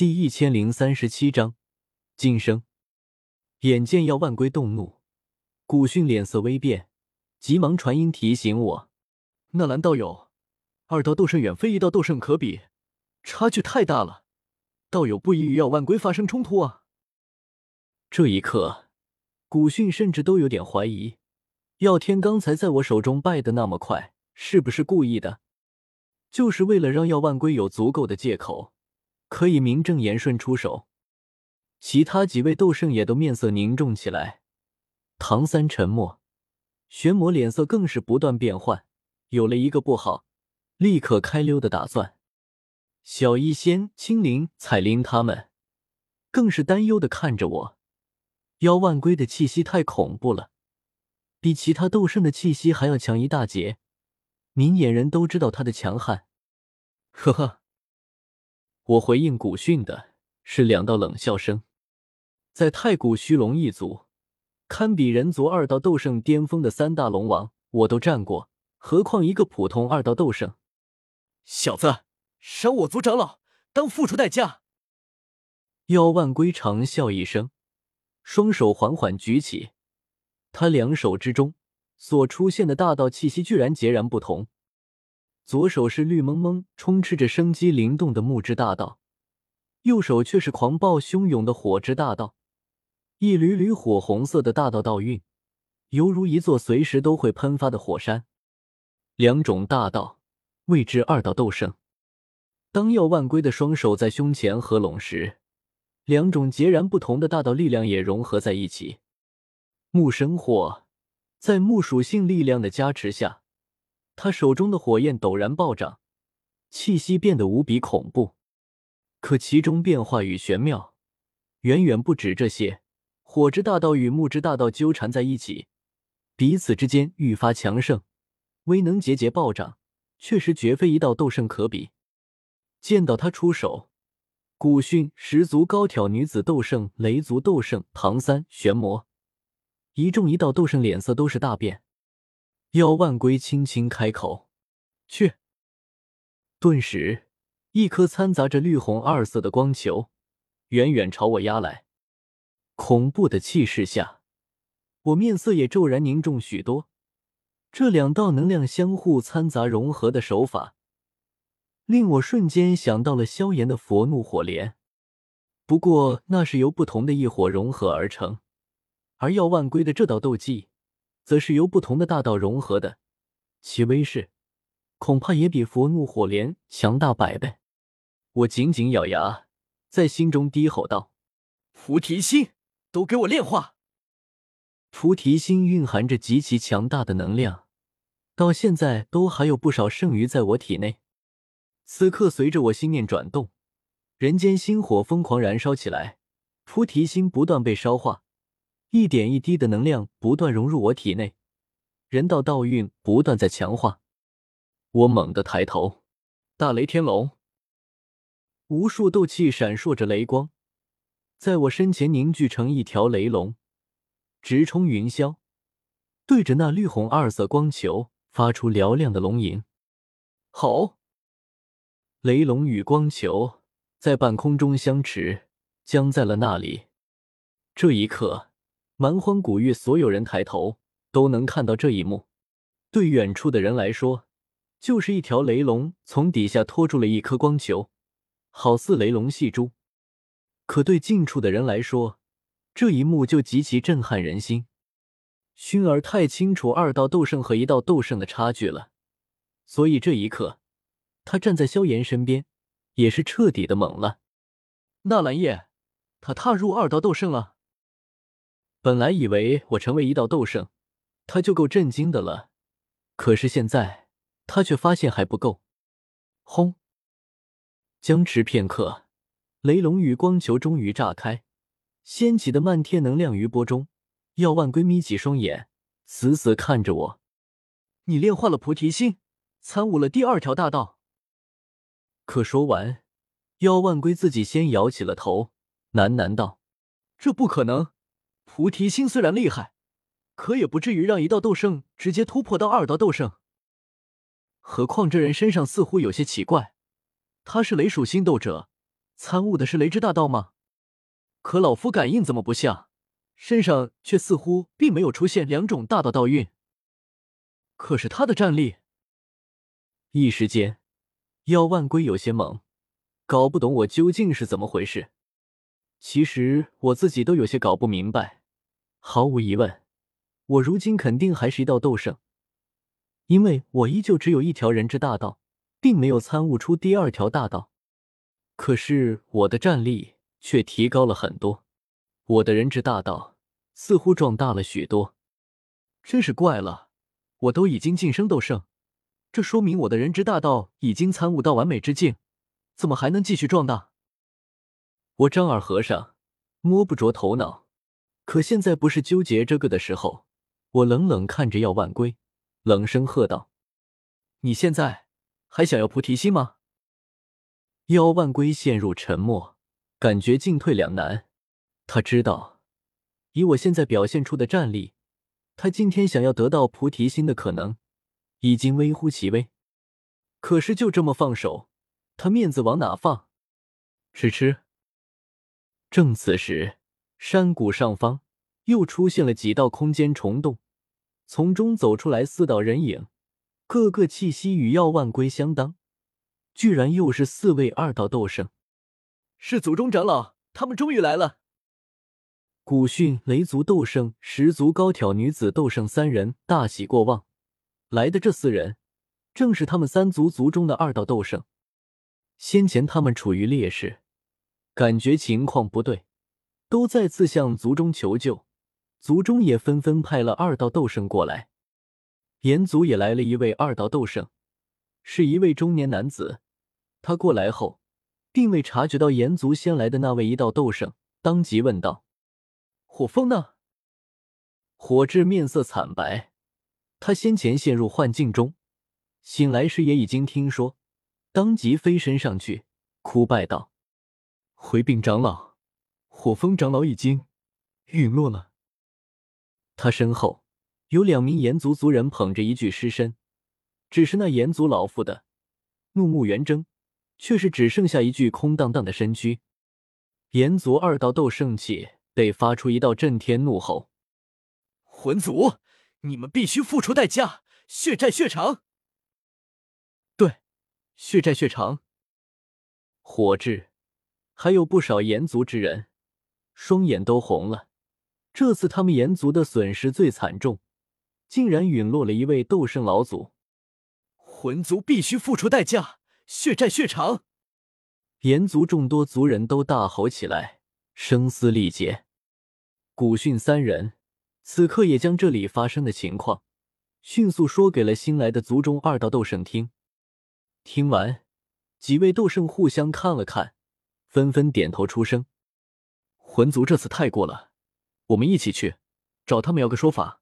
第一千零三十七章晋升。眼见药万龟动怒，古训脸色微变，急忙传音提醒我：“纳兰道友，二道斗圣远非一道斗圣可比，差距太大了，道友不宜与药万龟发生冲突啊！”这一刻，古训甚至都有点怀疑，药天刚才在我手中败的那么快，是不是故意的？就是为了让药万龟有足够的借口，可以名正言顺出手。其他几位斗圣也都面色凝重起来。唐三沉默，玄魔脸色更是不断变换，有了一个不好，立刻开溜的打算。小医仙、青灵、彩铃他们更是担忧的看着我。妖万龟的气息太恐怖了，比其他斗圣的气息还要强一大截，明眼人都知道他的强悍。呵呵，我回应古训的是两道冷笑声。在太古虚龙一族，堪比人族二道斗圣巅峰的三大龙王，我都战过，何况一个普通二道斗圣？小子，伤我族长老，当付出代价！妖万归长笑一声。双手缓缓举起，他两手之中所出现的大道气息居然截然不同。左手是绿蒙蒙、充斥着生机灵动的木质大道，右手却是狂暴汹涌的火之大道。一缕缕火红色的大道道韵，犹如一座随时都会喷发的火山。两种大道，未知二道斗圣。当药万龟的双手在胸前合拢时。两种截然不同的大道力量也融合在一起。木生火，在木属性力量的加持下，他手中的火焰陡然暴涨，气息变得无比恐怖。可其中变化与玄妙，远远不止这些。火之大道与木之大道纠缠在一起，彼此之间愈发强盛，威能节节暴涨，确实绝非一道斗圣可比。见到他出手。古训十足高挑女子斗圣，雷族斗圣唐三玄魔，一众一道斗圣脸色都是大变。妖万龟轻轻开口：“去！”顿时，一颗掺杂着绿红二色的光球远远朝我压来。恐怖的气势下，我面色也骤然凝重许多。这两道能量相互掺杂融合的手法。令我瞬间想到了萧炎的佛怒火莲，不过那是由不同的异火融合而成，而药万龟的这道斗技，则是由不同的大道融合的，其威势恐怕也比佛怒火莲强大百倍。我紧紧咬牙，在心中低吼道：“菩提心，都给我炼化！”菩提心蕴含着极其强大的能量，到现在都还有不少剩余在我体内。此刻，随着我心念转动，人间心火疯狂燃烧起来，菩提心不断被烧化，一点一滴的能量不断融入我体内，人道道运不断在强化。我猛地抬头，大雷天龙，无数斗气闪烁着雷光，在我身前凝聚成一条雷龙，直冲云霄，对着那绿红二色光球发出嘹亮的龙吟。好。雷龙与光球在半空中相持，僵在了那里。这一刻，蛮荒古域所有人抬头都能看到这一幕。对远处的人来说，就是一条雷龙从底下拖住了一颗光球，好似雷龙戏珠；可对近处的人来说，这一幕就极其震撼人心。薰儿太清楚二道斗圣和一道斗圣的差距了，所以这一刻。他站在萧炎身边，也是彻底的懵了。纳兰叶，他踏入二道斗圣了。本来以为我成为一道斗圣，他就够震惊的了。可是现在，他却发现还不够。轰！僵持片刻，雷龙与光球终于炸开，掀起的漫天能量余波中，药万龟眯起双眼，死死看着我。你炼化了菩提心，参悟了第二条大道。可说完，药万龟自己先摇起了头，喃喃道：“这不可能。菩提心虽然厉害，可也不至于让一道斗圣直接突破到二道斗圣。何况这人身上似乎有些奇怪，他是雷属性斗者，参悟的是雷之大道吗？可老夫感应怎么不像，身上却似乎并没有出现两种大道道韵。可是他的战力……一时间，妖万龟有些懵，搞不懂我究竟是怎么回事。其实我自己都有些搞不明白。毫无疑问，我如今肯定还是一道斗圣，因为我依旧只有一条人之大道，并没有参悟出第二条大道。可是我的战力却提高了很多，我的人之大道似乎壮大了许多。真是怪了，我都已经晋升斗圣，这说明我的人之大道已经参悟到完美之境，怎么还能继续壮大？我张耳和尚摸不着头脑，可现在不是纠结这个的时候。我冷冷看着药万龟，冷声喝道：“你现在还想要菩提心吗？”药万龟陷入沉默，感觉进退两难。他知道，以我现在表现出的战力，他今天想要得到菩提心的可能已经微乎其微。可是就这么放手，他面子往哪放？吃吃。正此时，山谷上方又出现了几道空间虫洞，从中走出来四道人影，个个气息与药万龟相当，居然又是四位二道斗圣。是祖宗长老，他们终于来了！古训雷族斗圣、十族高挑女子斗圣三人大喜过望，来的这四人正是他们三族族中的二道斗圣。先前他们处于劣势。感觉情况不对，都再次向族中求救，族中也纷纷派了二道斗圣过来。炎族也来了一位二道斗圣，是一位中年男子。他过来后，并未察觉到炎族先来的那位一道斗圣，当即问道：“火风呢？”火智面色惨白，他先前陷入幻境中，醒来时也已经听说，当即飞身上去，哭拜道。回禀长老，火风长老已经陨落了。他身后有两名炎族族人捧着一具尸身，只是那炎族老妇的怒目圆睁，却是只剩下一具空荡荡的身躯。炎族二道斗圣气得发出一道震天怒吼：“魂族，你们必须付出代价，血债血偿！”对，血债血偿。火炙。还有不少炎族之人，双眼都红了。这次他们炎族的损失最惨重，竟然陨落了一位斗圣老祖。魂族必须付出代价，血债血偿！炎族众多族人都大吼起来，声嘶力竭。古训三人此刻也将这里发生的情况迅速说给了新来的族中二道斗圣听。听完，几位斗圣互相看了看。纷纷点头出声，魂族这次太过了，我们一起去找他们要个说法。